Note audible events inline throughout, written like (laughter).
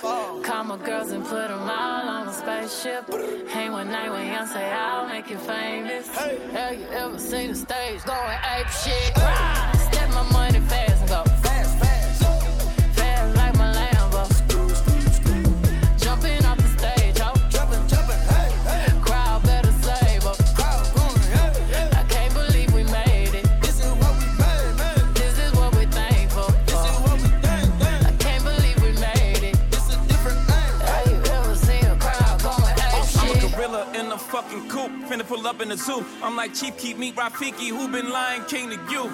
Call my girls and put them all on a spaceship. Hang one night when young say I'll make you famous. Have you ever seen the stage going ape shit? Step my money fast and go fucking coop, finna pull up in the zoo. I'm like Chief Keef Meat Rafiki, who been lying king to you.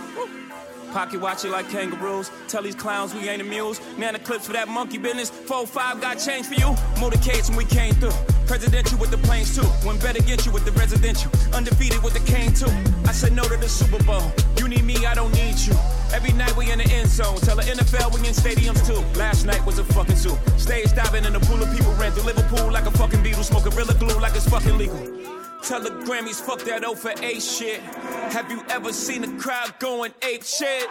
Pocket watch it like kangaroos. Tell these clowns we ain't amused. Nana clips for that monkey business. 4-5 got change for you. Motorcades when we came through. Presidential with the planes too. When better get you with the residential. Undefeated with the cane too. I said no to the Super Bowl. You need me, I don't need you. Every night we in the end zone. Tell the NFL we in stadiums too. Last night was a fucking zoo. Stage diving in a pool of people ran through Liverpool like a fucking Beatle. Smoking gorilla glue like it's fucking legal. Tell the Grammys, fuck that O for A shit. Have you ever seen a crowd going ape shit?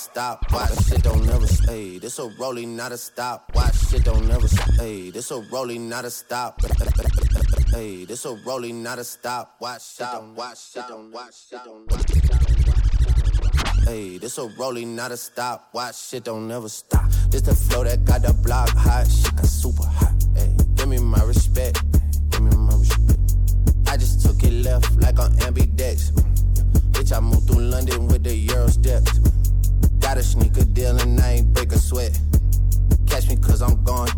Stop. Watch shit don't never stay. This a rolling, not a stop. Watch shit don't never stay. This a rolling, not a stop. (laughs) Hey, this a rolling, not a stop. Watch don't watch shit don't. Hey, this a rolling, not a stop. Watch shit don't never stop. This the flow that got the block hot. Shit got super hot. Hey, give me my respect. Give me my respect. I just took it left like on ambidex. Bitch, I moved through London with the Euro steps. Got a sneaker deal and I ain't break a sweat. Catch me cause I'm gone.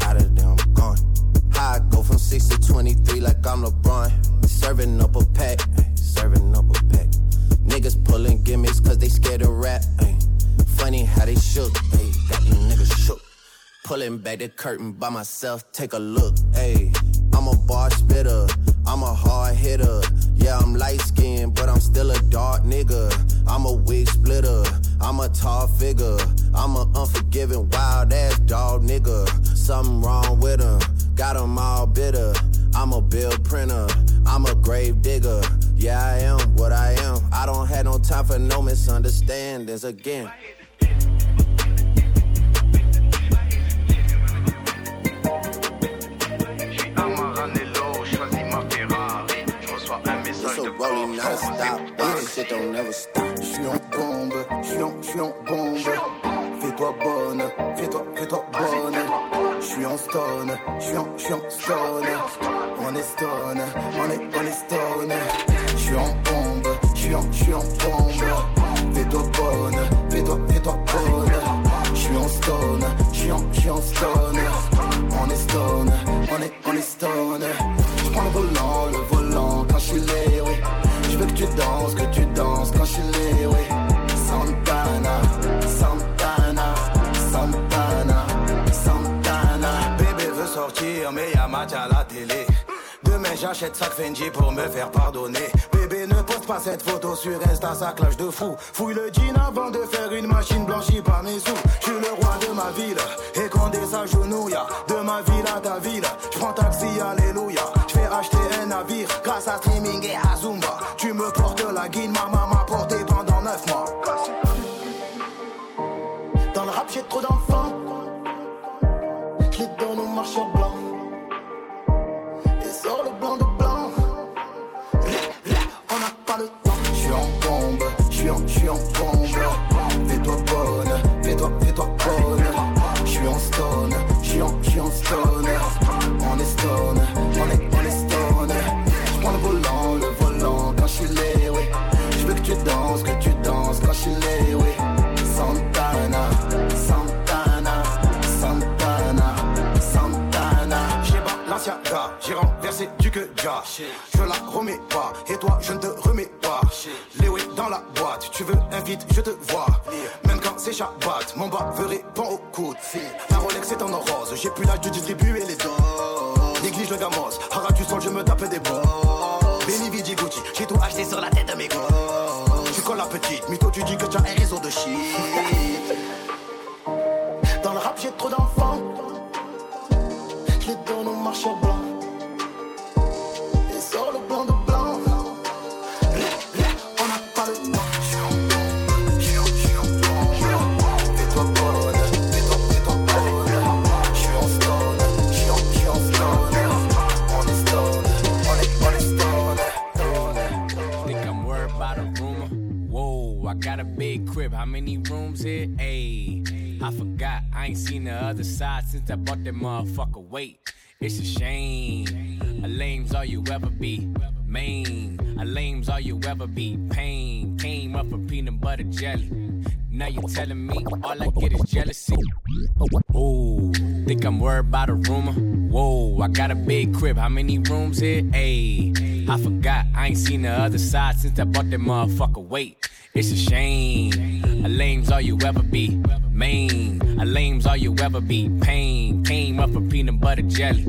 Out of there, I'm gone. How I go from 6 to 23 like I'm LeBron. Serving up a pack. ay, Serving up a pack. Niggas pulling gimmicks cause they scared to rap. ay. Funny how they shook. ay, Got these niggas shook. Pulling back the curtain by myself, take a look. Ayy, I'm a bar spitter, I'm a hard hitter. Yeah, I'm light skinned, but I'm still a dark nigga. I'm a wig splitter, I'm a tall figure. I'm a unforgiving, wild ass dog nigga. Something wrong with him, got him all bitter. I'm a bill printer, I'm a grave digger. Yeah, I am what I am. I don't have no time for no misunderstandings again. Rolling non-stop, this shit don't never stop. J'suis en bombe, j'suis en, j'suis en bombe. Fais-toi bonne, fais-toi, fais-toi bonne. J'suis en stone, j'suis en, j'suis en stone. On est stone, on est, on est stone. J'suis en bombe, j'suis en, j'suis en bombe. Fais-toi bonne, fais-toi, fais-toi bonne. J'suis en stone, j'suis en, j'suis en stone. On est stone, on est, on est stone. J'prends le volant, le volant tu danses, que tu danses. Quand je suis J'achète sac Fendi pour me faire pardonner. Bébé ne poste pas cette photo sur Insta, ça clash de fou. Fouille le jean avant de faire une machine blanchie par mes sous. Je suis le roi de ma ville, et quand des s'agenouille, de ma ville à ta ville. Je prends taxi, alléluia. Je fais acheter un navire grâce à streaming et à Zumba. Tu me portes la guine, ma maman m'a porté pendant 9 mois. Dans le rap, j'ai trop d'enfants. Je les donne au marchand blanc. Et sort le blanc de blanc. On n'a pas le temps. Je suis en bombe, je suis en, je suis en J'ai renversé du que. Je la remets pas, et toi je ne te remets pas. Léo est dans la boîte, tu veux invite, je te vois. Même quand c'est Shabbat, mon veut répond au coude. La Rolex est en rose, j'ai plus l'âge de distribuer les doses. Néglige le gamos, many rooms here? Ayy, I forgot. I ain't seen the other side since I bought that motherfucker. Wait, it's a shame. A lame's all you ever be. Main, a lame's all you ever be. Pain came up from peanut butter jelly. Now you telling me all I get is jealousy. Ooh, think I'm worried about a rumor. Whoa, I got a big crib. How many rooms here? Ayy, I forgot. I ain't seen the other side since I bought that motherfucker. Wait, it's a shame. A lame's all you ever be. Main, a lame's all you ever be. Pain came up from peanut butter jelly.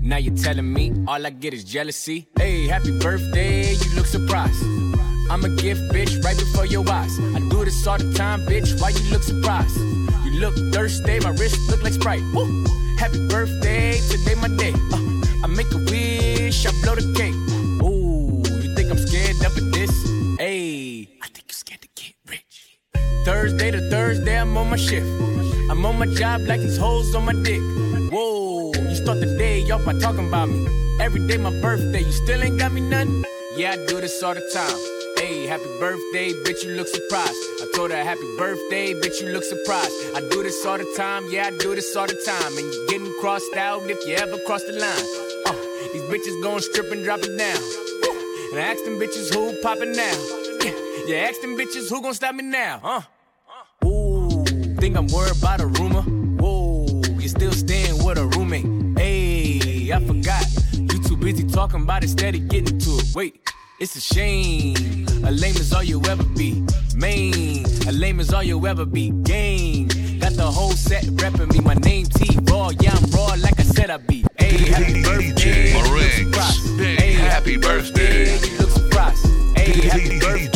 Now you're telling me all I get is jealousy. Hey, happy birthday, you look surprised. I'm a gift, bitch, right before your eyes. I do this all the time, bitch. Why you look surprised? You look thirsty, my wrist look like Sprite. Woo! Happy birthday, today my day. Uh, I make a wish, I blow the cake. Thursday to Thursday, I'm on my shift. I'm on my job like these hoes on my dick. Whoa, you start the day off by talking about me. Every day my birthday, you still ain't got me nothing? Yeah, I do this all the time. Hey, happy birthday, bitch, you look surprised. I told her happy birthday, bitch, you look surprised. I do this all the time, yeah, I do this all the time. And you getting crossed out if you ever cross the line. Uh, these bitches gon' strip and drop it down. And I ask them bitches who poppin' now. Yeah, ask them bitches who gon' stop me now, huh? Ooh, think I'm worried about a rumor? Whoa, you still staying with a roommate? Hey, I forgot. You too busy talking about it, steady getting to it. Wait, it's a shame. A lame is all you ever be. Main, a lame is all you ever be. Game, got the whole set repping me. My name T Raw, yeah, I'm raw like I said I be. Hey, happy birthday, DJ you look Marinx, surprised. big Hey, happy birthday. you look surprised. Hey, happy birthday,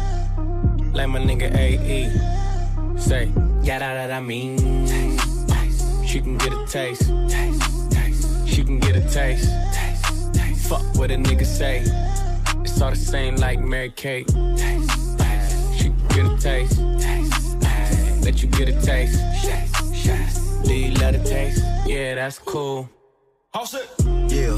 like my nigga AE. Say, yeah, that, I mean. Taste, taste. She can get a taste. taste, taste. She can get a taste. taste, taste. Fuck what a nigga say. It's all the same like Mary Kate. Taste, taste. She can get a taste. taste. Let you get a taste. Do you love the taste? Yeah, that's cool. Yeah,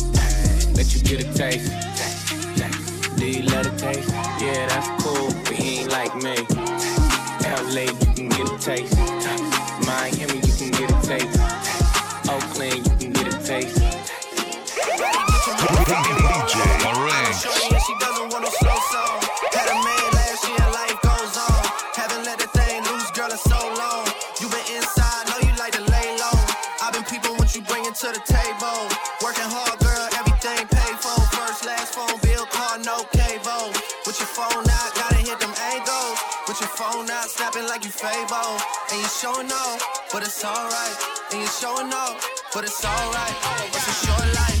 let you get a taste. Do you taste? Yeah, that's cool, but he ain't like me. LA, you can get a taste. Miami, you can get a taste. Oakland, you can get a taste. DJ Orange. She doesn't want no slow song. Had a man last year, life goes on. Haven't let the thing loose, girl, in so long. You been inside, know you like to the table. Working hard, girl, everything paid for. First, last phone bill, car, no cable. With your phone out, gotta hit them angles. With your phone out, snapping like you Fable. And you showing off, but it's alright. And you showing off, but it's alright. It's a short life,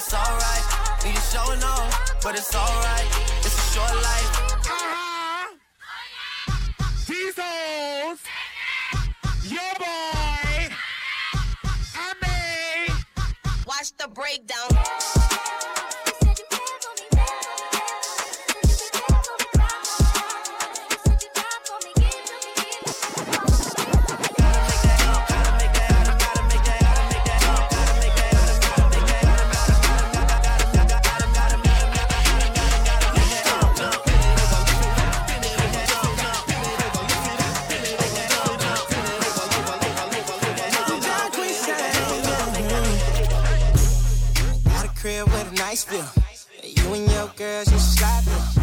it's alright. And you showing off, but it's alright. It's a short life. These hoes, your boy, I made. Watch the breakdown. Crib with a nice view. You and your girls, you through.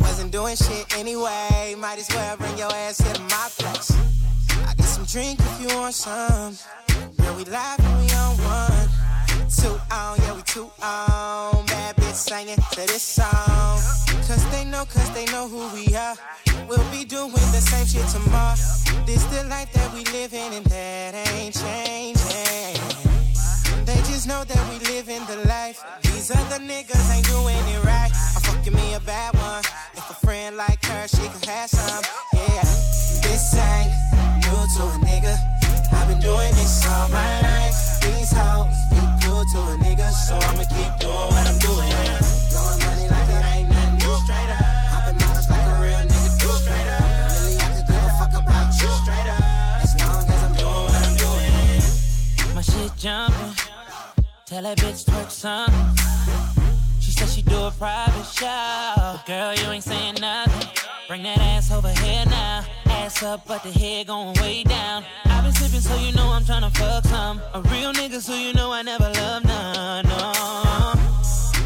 Wasn't doing shit anyway. Might as well bring your ass to my place. I got some drink if you want some. Girl, we live and we on one. Two on, yeah, we two on. Bad bitch singing to this song. Cause they know, cause they know who we are. We'll be doing the same shit tomorrow. This the life that we live in, and that ain't changing. Just know that we live in the life. These other niggas ain't doing it right. I'm fucking me a bad one. If a friend like her, she could have some. Yeah, this ain't new to a nigga. I've been doing this all my life. These hoes be cool to a nigga, so I'ma keep doing what I'm doing. Money like it ain't. Straight up, like a real nigga. Straight up, really fuck about you. Straight up, as long as I'm what I'm. My shit jumping. Tell that bitch twerk something. She said she do a private show. But girl, you ain't saying nothing. Bring that ass over here now. Ass up, but the head going way down. i been sipping, so you know I'm tryna fuck some. A real nigga, so you know I never love none. No.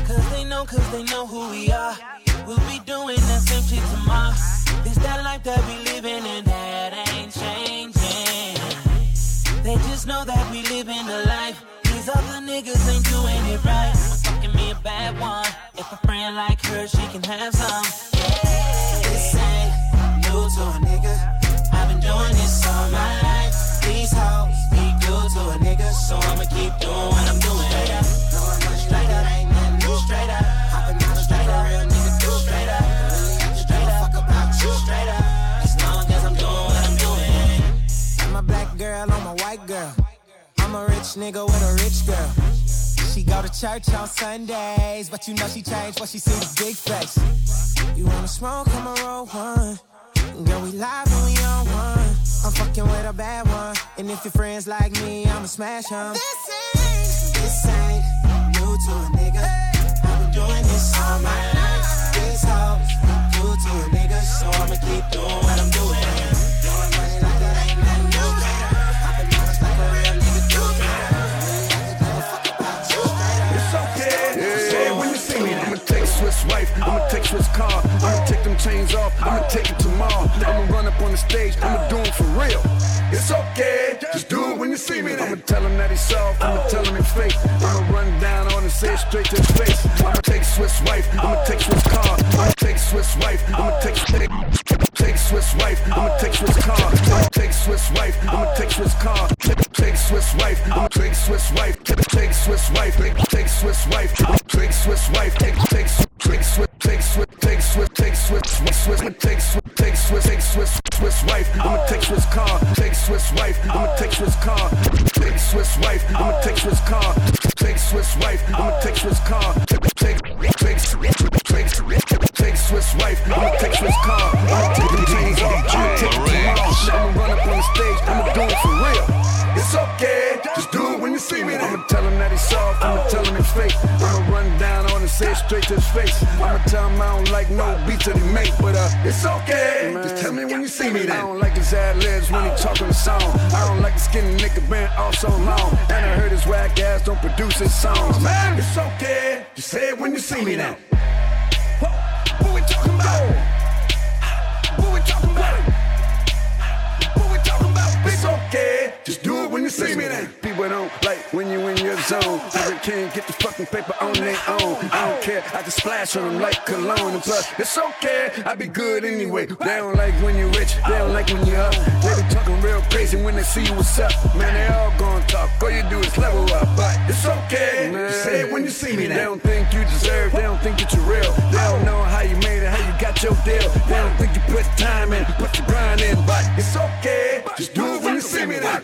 Cause they know, cause they know who we are. We'll be doing that same shit tomorrow. This that life that we living in that ain't changing. They just know that we live in the life. These other niggas ain't doing it right. Me a bad one. If a friend like her, she can have some. This ain't new to a nigga. I've been doing this all my life. These hoes be good to a nigga, so I'ma keep doing what I'm doing. Up, ain't new. Hopping real nigga do. Fuck about you. As long as I'm doing what I'm doing. I'm a black girl, I'm a white girl. I'm a rich nigga with a rich girl. She go to church on Sundays, but you know she changed when she see the big face. You wanna smoke, I'ma roll one. Girl, we live and we on one. I'm fucking with a bad one. And if your friends like me, I'ma smash them. This ain't, this ain't new to a nigga. I've been doing this all my life. These hoes new to a nigga, so I'ma keep doing what I'm doing. Wife, I'ma take Swiss car, I'ma take them chains off, I'ma take it tomorrow. I'ma run up on the stage, I'ma do it for real. It's okay, just do it when you see me. I'ma tell him that he's soft, I'ma tell him it's fake. I'ma run down on and say it straight to his face. I'ma take Swiss wife, I'ma take Swiss car, I'ma take Swiss wife, I'ma take take, take Swiss wife, I'ma take Swiss car, I'ma take Swiss wife, I'ma take Swiss car, take, take Swiss wife, I'ma take Swiss wife, take, take Swiss wife, take, take Swiss wife, take Swiss wife, take take Take swift, take swift, take swift, take swift, swift, swift, take swift, take swift, take swift, Swiss wife, I'ma take Swiss car, take Swiss wife, I'ma take Swiss car, take Swiss wife, I'ma take Swiss car, take Swiss wife, I'ma take Swiss car, take take take take Swiss wife, I'ma take Swiss car, I'ma take the jeans, I'ma take the tomorrow, I'ma run up on the stage, I'ma do it for real. It's okay, just do it when you see me. I'ma tell him that he's soft, I'ma tell him it's fake, I'ma run down say it straight to his face. I'ma tell him I don't like no beats that he make, but uh, it's okay. Just tell me when you see me then. I don't like his ad libs when he talking the song. I don't like the skinny nigga been all so long. And I heard his whack ass don't produce his songs. Man, it's okay, just say it when you see me then. What we talking about? What we talking about? You see me then. People don't like when you in your zone. They can't get the fucking paper on their own. I don't care, I can splash on them like cologne. And plus, it's okay, I be good anyway. They don't like when you're rich, they don't like when you're up. They be talking real crazy when they see you what's up. Man, they all gonna talk, all you do is level up. But it's okay, just say it when you see me then. They don't think you deserve, they don't think that you're real. They don't know how you made it, how you got your deal. They don't think you put time in, put the grind in. But it's okay, just do it when you see me then.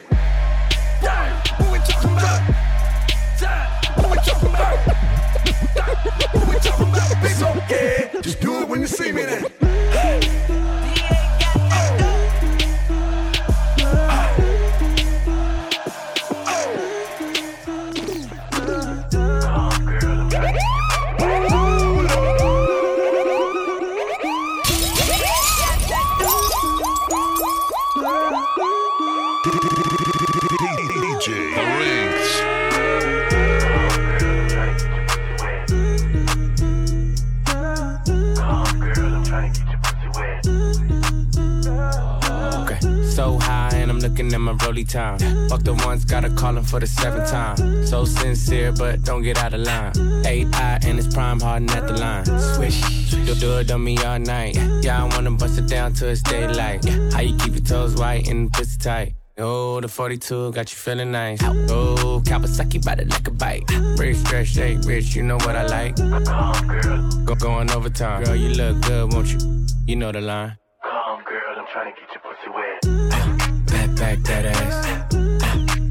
Just do it when you see me then. DJ looking at my rolly time. Fuck the ones, gotta call him for the seventh time. So sincere, but don't get out of line. Eye and it's prime harden at the line. Swish, do do it on me all night. Yeah, I wanna bust it down till it's daylight. How you keep your toes white and pussy tight? Oh, the 42 got you feeling nice. Oh, Kawasaki bite it like a bite. Rich, stretch, shake, rich, you know what I like. Go going overtime. Girl, you look good, won't you? You know the line. Back, that ass.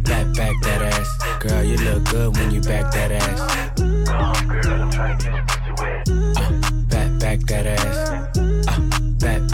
Back, back that ass. Girl, you look good when you back that ass. Girl, I'm back, back that ass. Uh, back, back that ass.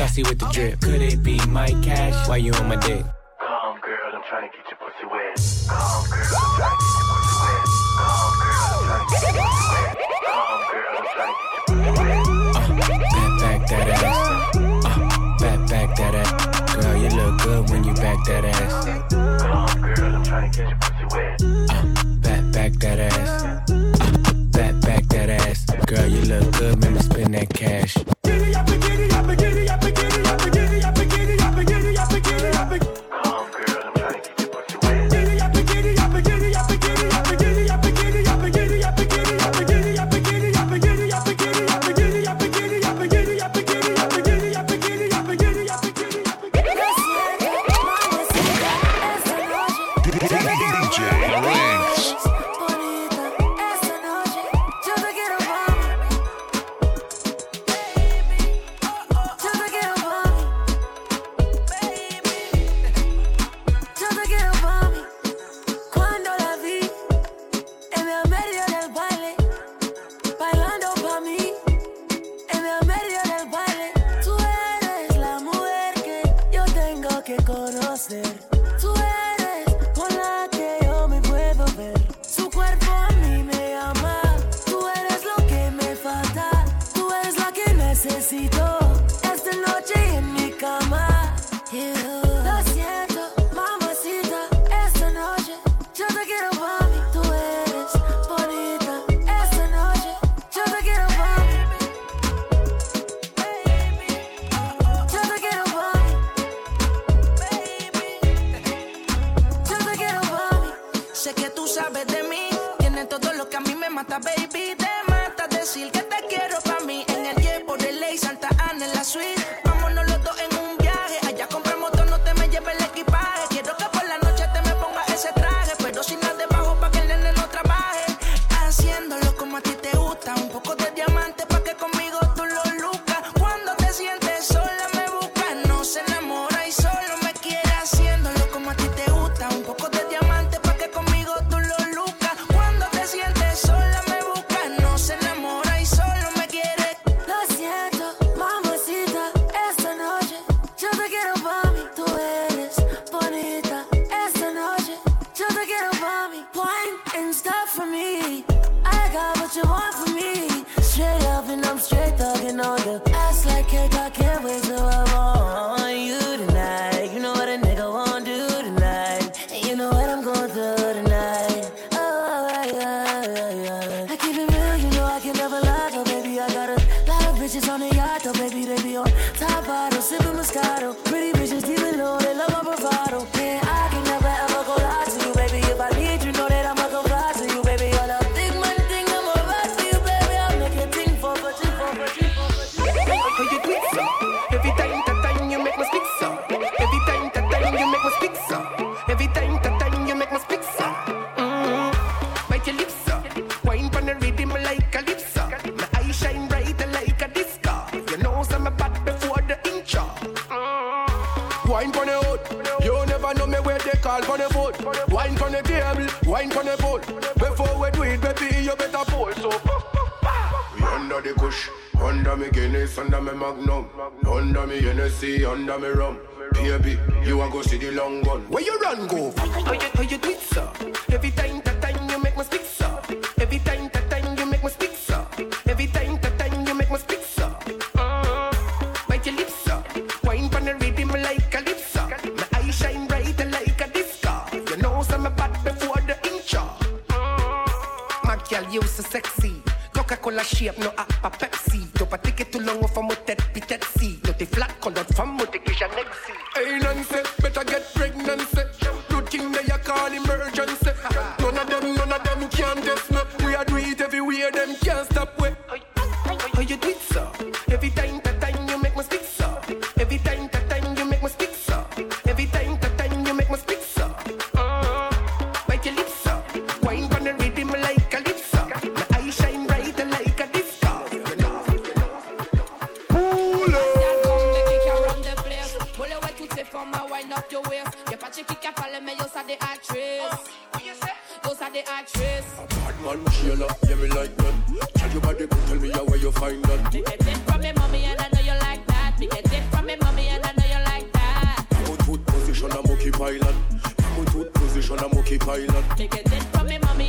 Saucy with the drip. Could it be my cash? Why you on my dick? Come, girl, I'm trying to get your pussy wet. Come, girl, I'm trying to get your pussy wet. Come, girl, I'm trying to get your pussy wet. Come, girl, I'm trying to get your pussy wet. Uh, back, back that ass. Uh, back, back that ass. Girl, you look good when you back that ass. Come, girl, I'm trying to get your pussy wet. Uh, back, back that ass. Uh, back, back that ass. Girl, you look good, make me spend that cash. Que conocer. under me rum. Baby, you a go see the long gun. Where you run go? violent. I'm a good position, I'm okay pilot. Make a dead from me, mama.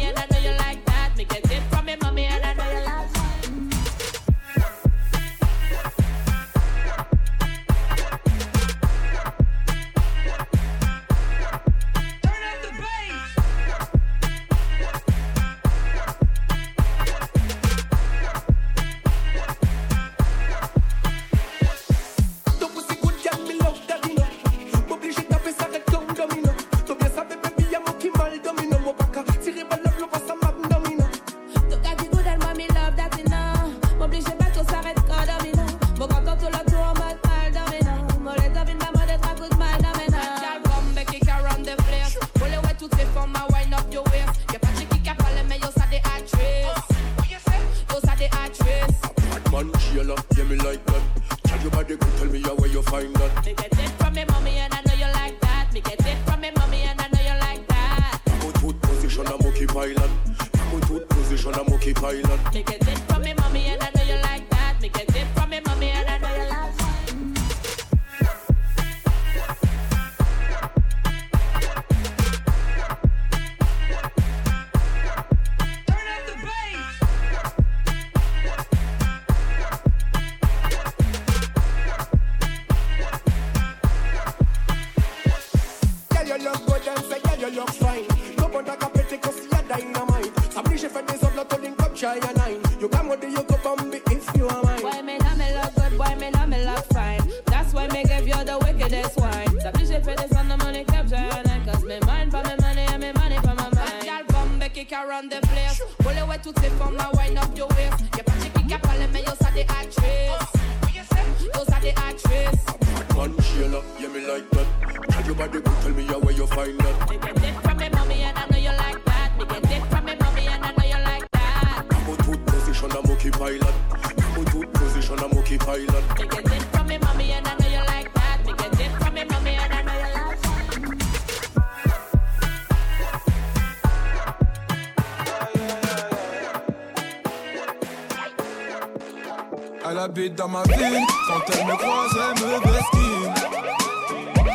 ma ville. Quand elle me croise, elle me bestime.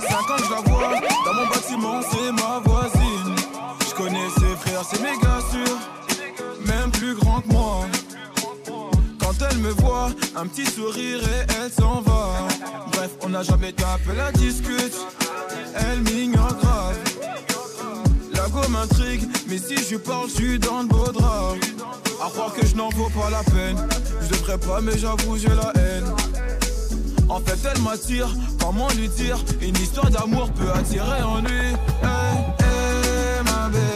5 ans je la vois, dans mon bâtiment, c'est ma voisine. Je connais ses frères, c'est méga sûr. Même plus grand que moi. Quand elle me voit, un petit sourire et elle s'en va. Bref, on n'a jamais tapé la pas, mais j'avoue, j'ai la haine. En fait, elle m'attire, comment lui dire? Une histoire d'amour peut attirer en lui. Hey, hey, ma belle.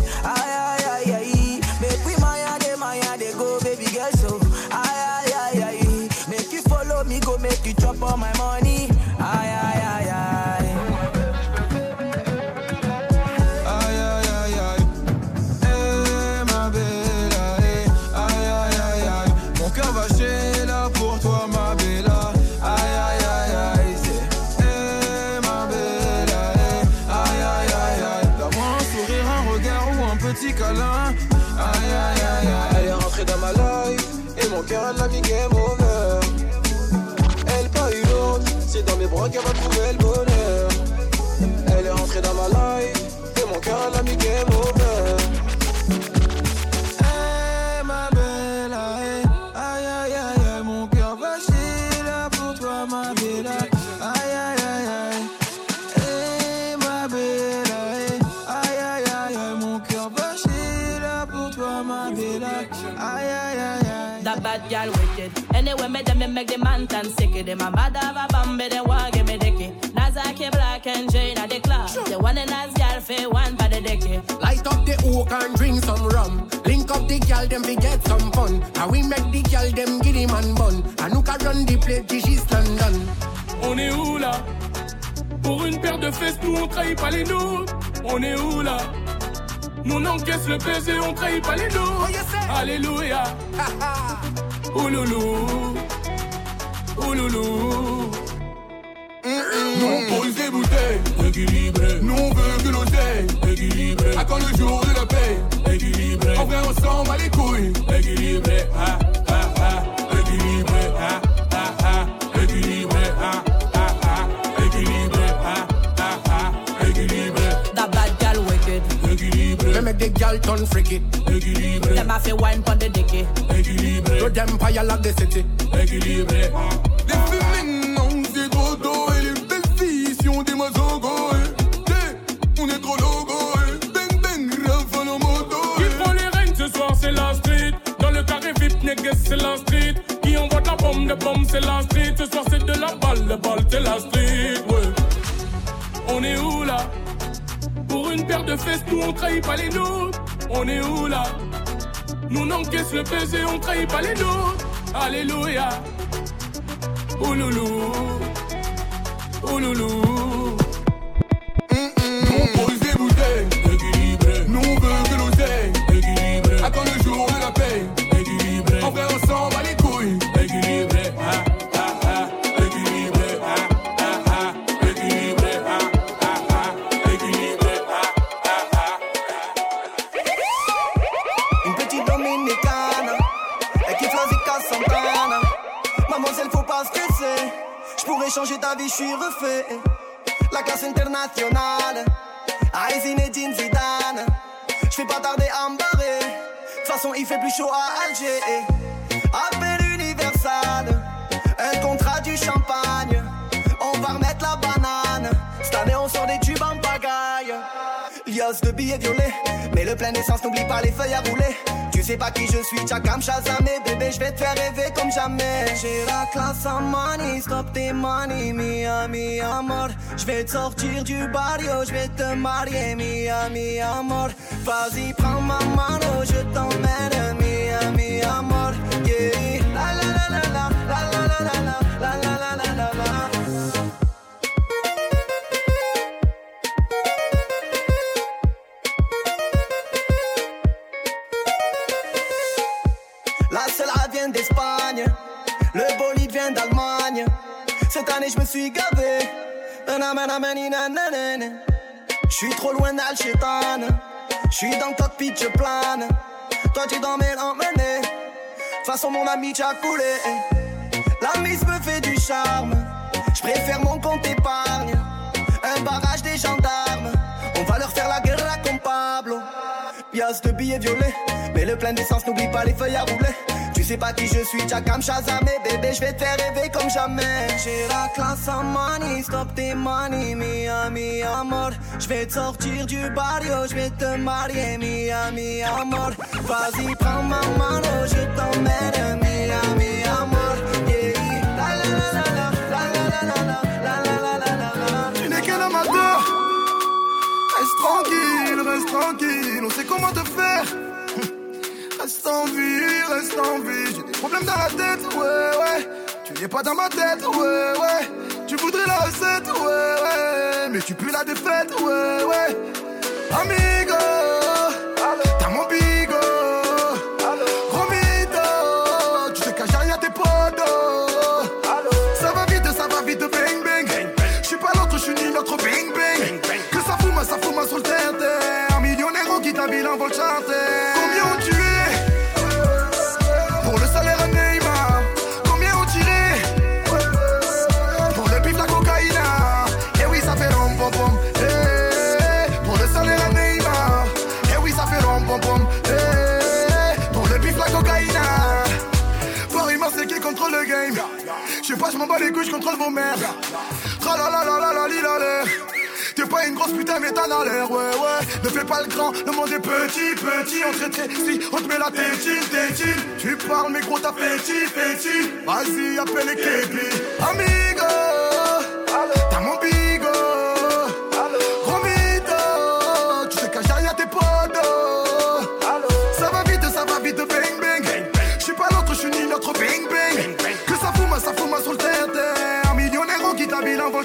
Wicked. Anyway, me them me make the man tan sick. Them a mad have a bambi, they want give me dicky. Nazaki black and Jane at the club. The one and as gal for one by the dicky. Light up the oak and drink some rum. Link up the gal, them we get some fun. And we make the gal, them giddy man bun. And who can run the place, this is London. On est où là Pour une paire de fesses, nous on trahit pas les nôtres. On est où là Nous on encaisse le baiser, on trahit pas les nôtres. Oh, Alléluia. Ouloulou. Ouloulou. Nous on pose des bouteilles, équilibré. Nous on veut que l'oseille, équilibré. À quand le jour de la paix, équilibré. On vient ensemble à les couilles, équilibré. Ah, We make the gal turn freaky. Équilibré. Them have to wine pon the dicky. Équilibré. To them fire like the city. Équilibré. Les féminines, non, c'est trop tôt. Et les belles filles, si on des mazogos. On est trop logo. Bang bang, rafale en moto. Qui prend les règnes ce soir, c'est la street. Dans le carré VIP, négues, c'est la street. Qui envoie de la bombe, de bombe, c'est la street. Ce soir, c'est de la balle, de balle, c'est la street. Ouais. On est où là? Une paire de fesses, nous on trahit pas les nôtres. On est où là? Nous on encaisse le baiser, on trahit pas les nôtres. Alléluia. Ouloulou. Ouloulou. De billets violets. Mais le plein d'essence, n'oublie pas les feuilles à rouler. Tu sais pas qui je suis, Chakam Shazamé. Bébé, je vais te faire rêver comme jamais. J'ai la classe en money, stop tes money, mi ami amor. Je vais te sortir du barrio, je vais te marier, mi ami amor. Vas-y, prends ma mano, je t'emmène, suis gavé. Je suis trop loin d'Alchétane. Je suis dans le cockpit, je plane. Toi, tu dans mes l'emmener. Façon, mon ami, t'as coulé. La mise me fait du charme. Je préfère mon compte épargne. Un barrage des gendarmes. Y'a ce billet violet. Mais le plein d'essence, n'oublie pas les feuilles à rouler. Tu sais pas qui je suis, Jackam Shazam bébé, je vais te faire rêver comme jamais. J'ai la classe en money, stop tes money, mi ami amor. Je vais te sortir du barrio, je vais te marier, mi ami amor. Vas-y, prends ma mano, je t'emmène, mi ami amor. Tranquille, on sait comment te faire. (laughs) Reste en vie, reste en vie. J'ai des problèmes dans la tête, ouais, ouais. Tu n'es pas dans ma tête, ouais, ouais. Tu voudrais la recette, ouais, ouais. Mais tu pues la défaite, ouais, ouais. Amigo, Je sais pas, je m'en bats les couilles, je contrôle vos mères Tra la la la la la la. T'es pas une grosse putain mais t'en as l'air, ouais ouais. Ne fais pas le grand, le monde est petit, petit. On te traite, si on te met la tétine, tétine. Tu parles mais gros t'as féti, féti Vas-y appelle les képis Amigo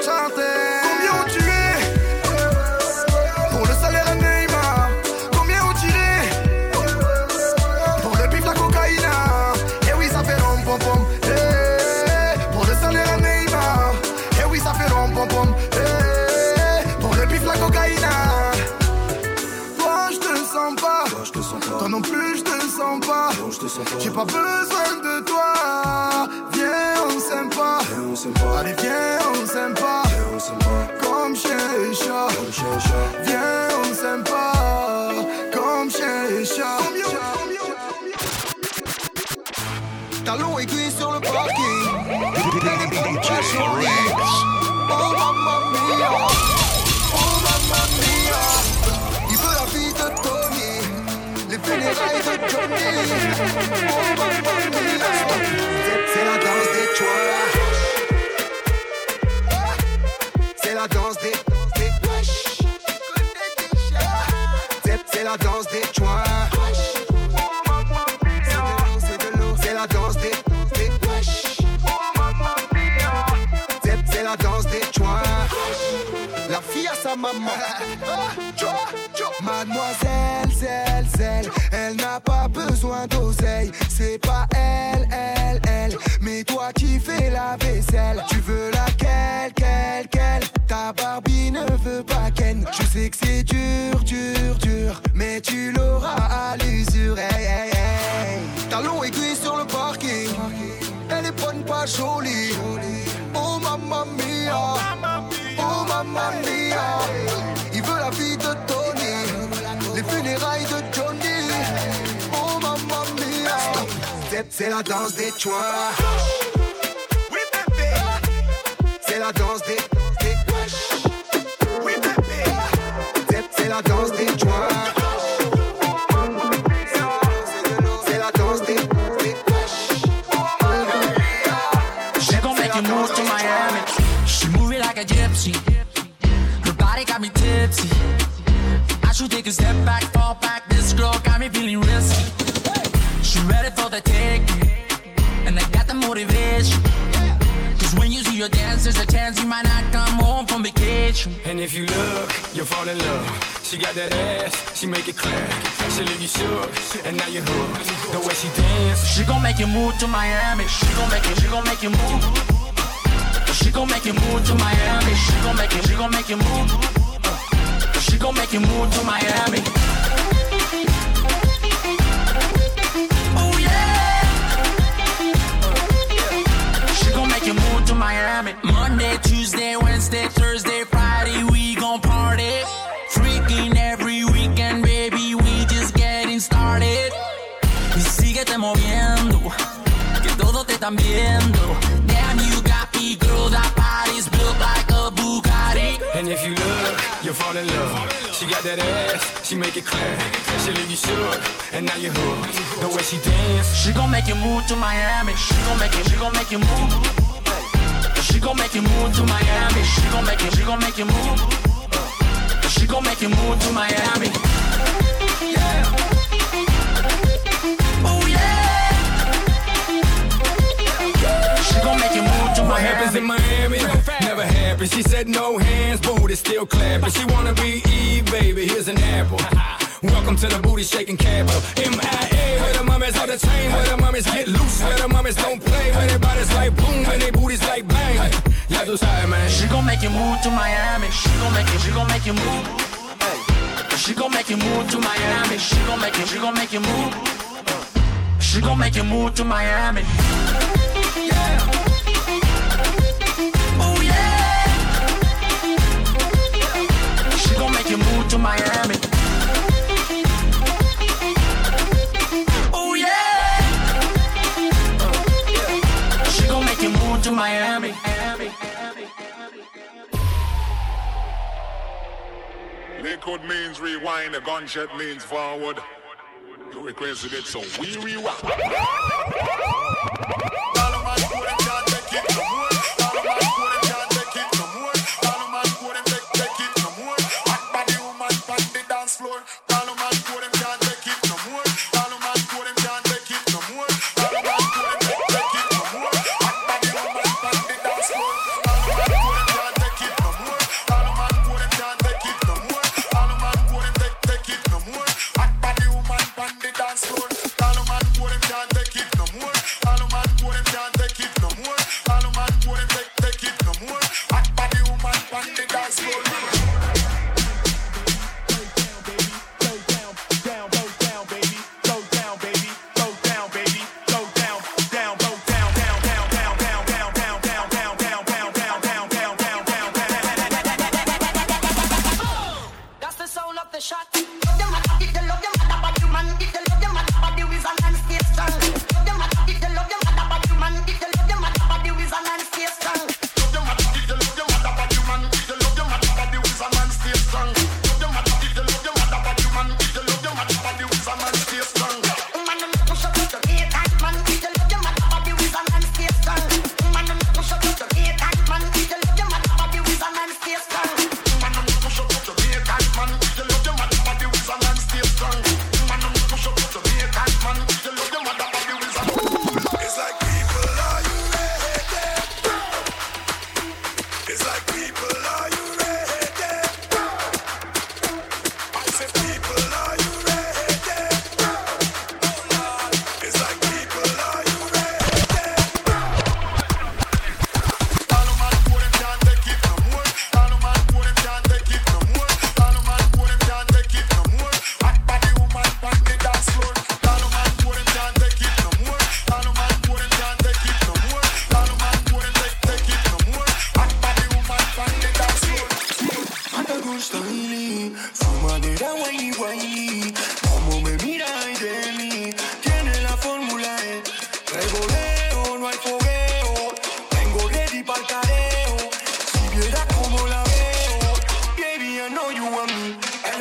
chanter. Combien ont tué pour le salaire à Neymar, combien ont tiré Pour le bif, la cocaïne Eh oui, ça fait rom pom pom. Eh, Pour le salaire à Neymar. Eh oui, ça fait rom pom pom. Eh, Pour le bif, la cocaïne Toi, je te sens pas. Toi non plus, je te sens pas. J'ai pas besoin de toi pas Allez, viens, on s'aime pas. Comme chien et chat Viens, on s'aime pas. Comme chien et chat Talons aiguilles sur le parking. Rinks. Oh mamma mia, oh mamma mia. Il veut la vie de Tony, les funérailles de Johnny. Oh mamma mia, la danse des, C'est- la danse des la des, des C'est- la danse des. La fille à sa maman. Mademoiselle, celle, celle, elle n'a pas besoin d'oseille. C'est pas elle, elle, elle, mais toi qui fais la vaisselle. Tu veux laquelle, quelle, quelle Ta Barbie ne veut pas Ken. Je sais que c'est dur, dur, dur, mais tu l'auras à l'usure. Hey, hey, hey. Talon aiguille sur le parking. Elle est bonne, pas jolie. Oh mamma mia. Oh mamma mia. Il veut la vie de Tony. Les funérailles de Johnny. Oh mamma mia. C'est- C'est la danse des choix. C'est la danse des. Dance, there's a chance you might not come home from vacation. And if you look, you'll fall in love. She got that ass, she make it clap. She leave you shook, and now you're hooked. The way she dance, She gon' make you move to Miami. She gon' make you, she gon' make you move. She gon' make you move to Miami. She gon' make you, she gon' make you move. She gon' make you move to Miami. Make you move to Miami. Monday, Tuesday, Wednesday, Thursday, Friday, we gon' party. Freaking every weekend, baby, we just getting started. Y síguete moviendo, que todos te están viendo. Damn, you got me, girl, that body's built like a Bugatti. And if you look, you'll fall in love. She got that ass, she make it clear. She leave you shook, and now you're hooked. The way she dance, She gon' make you move to Miami. She gon' make you, she gon' make you move. She gon' make you move to Miami. She gon' make you, she gon' make you move. She gon' make you move to Miami. Yeah. Oh yeah. She gon' make you move to What Miami. happens in Miami never happens. She said no hands, booty still clapping. She wanna be Eve, baby. Here's an apple. (laughs) Welcome to the booty shaking capital. MIA, where the mummies are the chain, where the mummies get loose, where the mummies don't play, where their bodies like boom, and their booties like bang. Ya tú sabes, man. She gon' make you move to Miami. She gon' make you, she gon' make you move. She gon' make you move to Miami. She gon' make you, she gon' make you move. She gon' make you move to Miami. Yeah. Oh yeah. She gon' make you move to Miami. Liquid means rewind, a gunshot means forward. You requested it, so we rewind.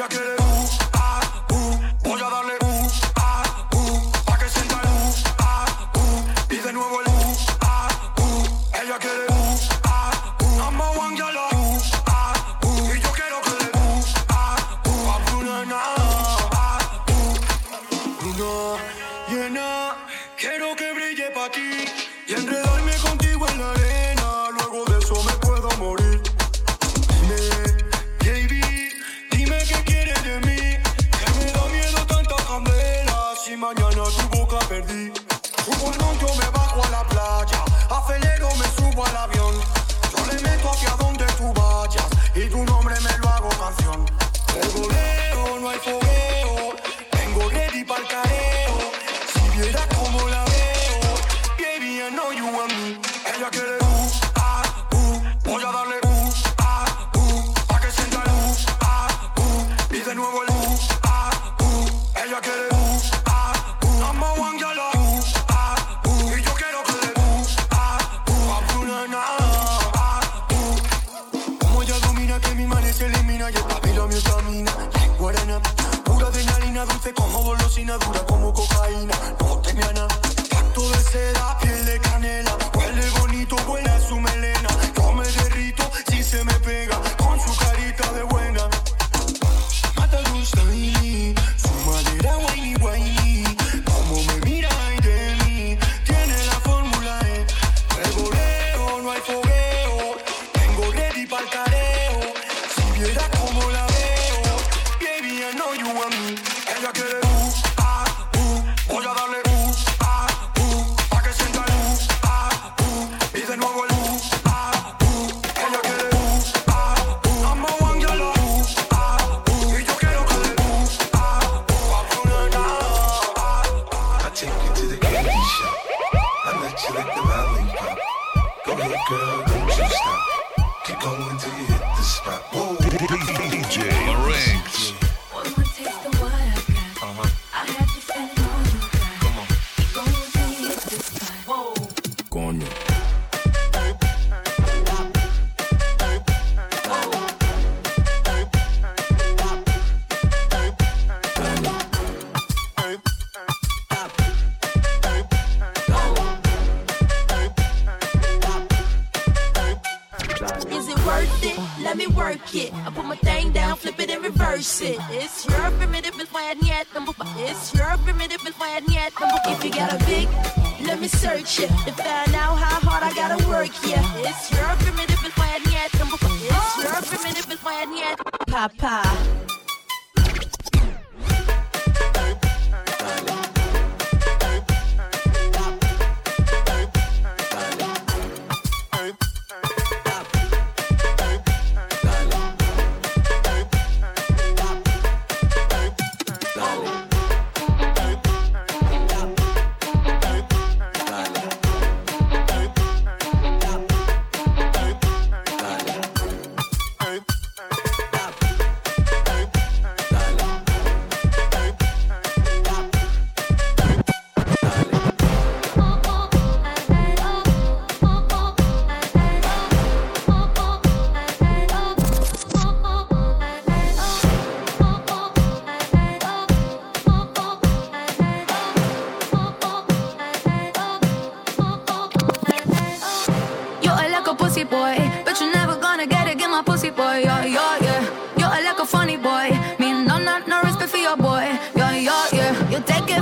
Me Ella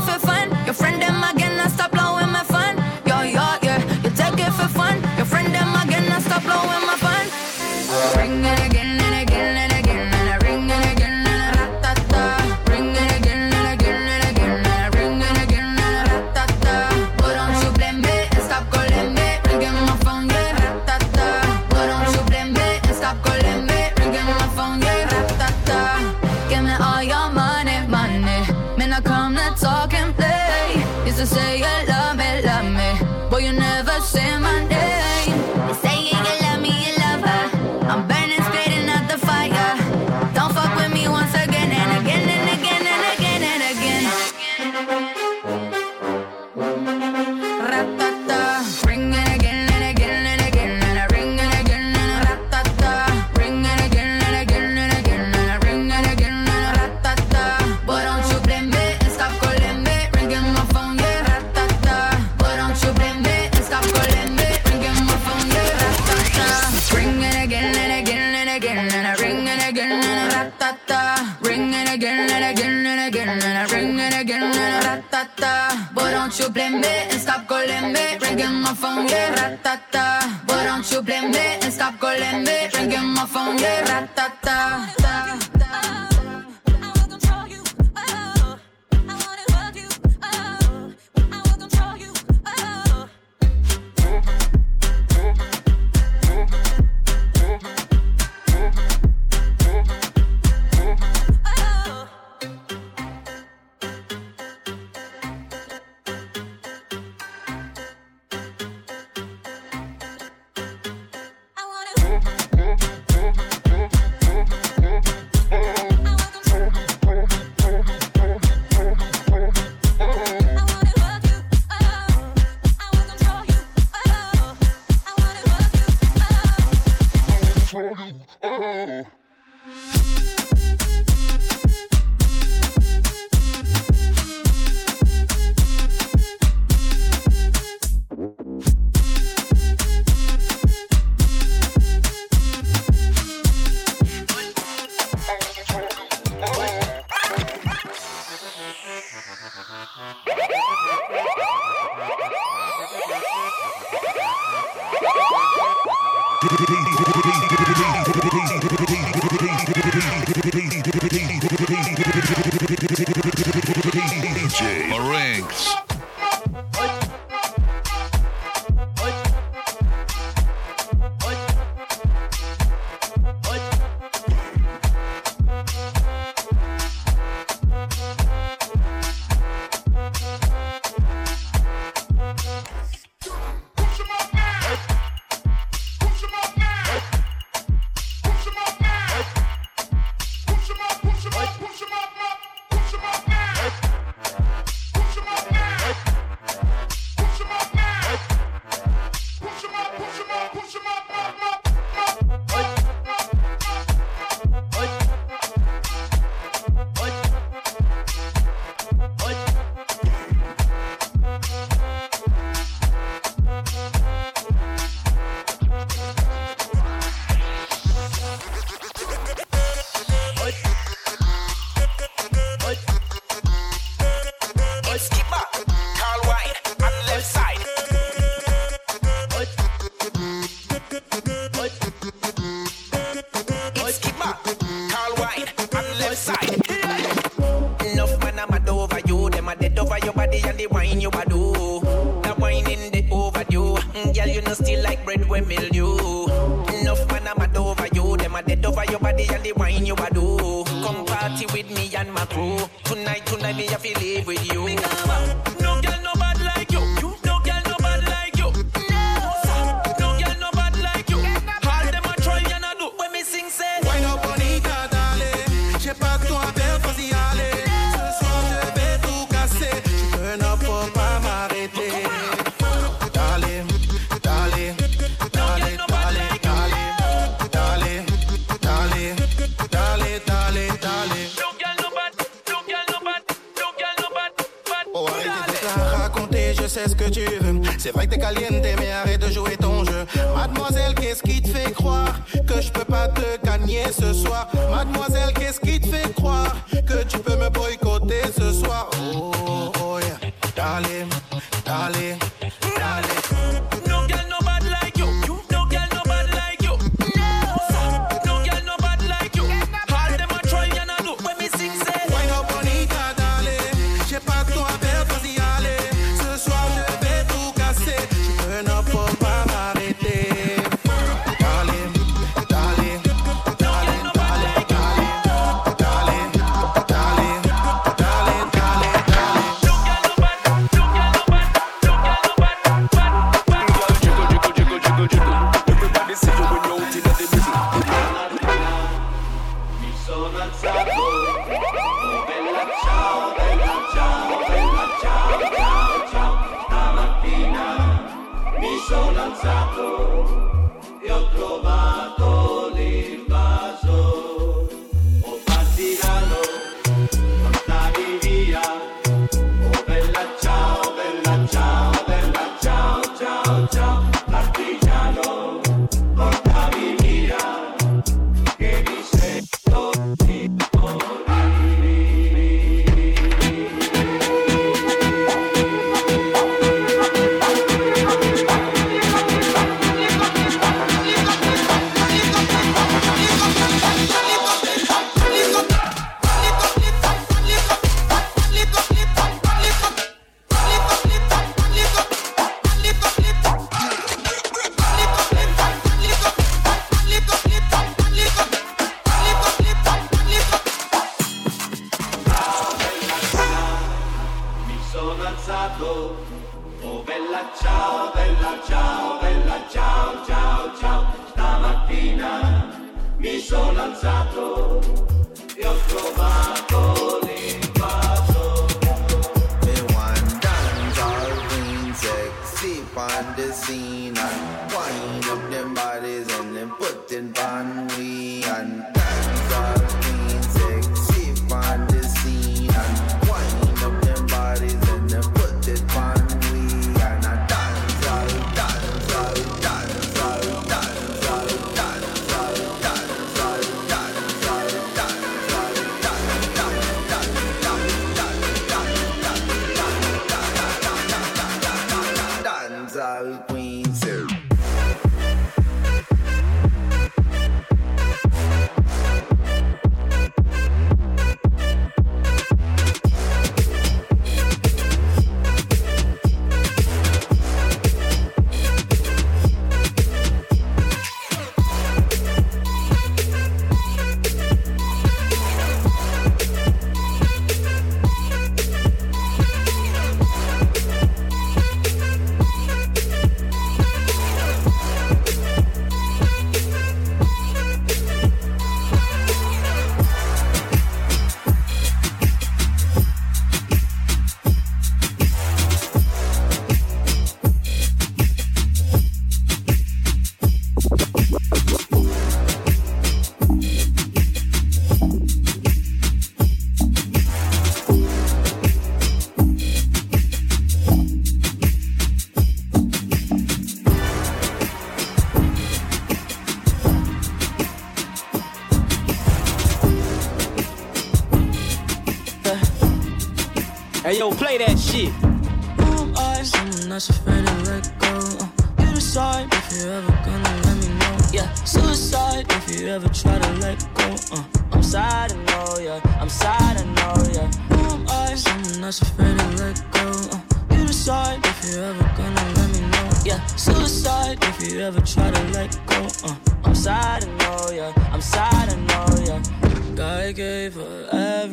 You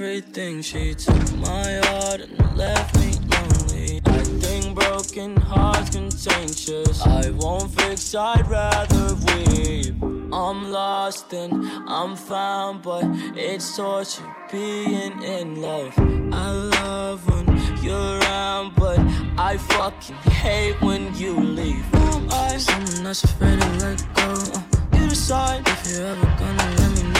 everything. She took my heart and left me lonely. I think broken hearts contagious. I won't fix, I'd rather weep. I'm lost and I'm found, but it's torture being in love. I love when you're around, but I fucking hate when you leave. Am I? Someone afraid to let go. You decide if you're ever gonna let me know.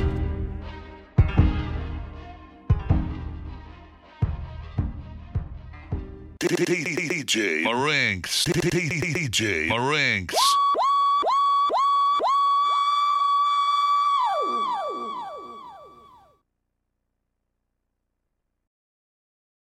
DJ Marinx. DJ Marinx.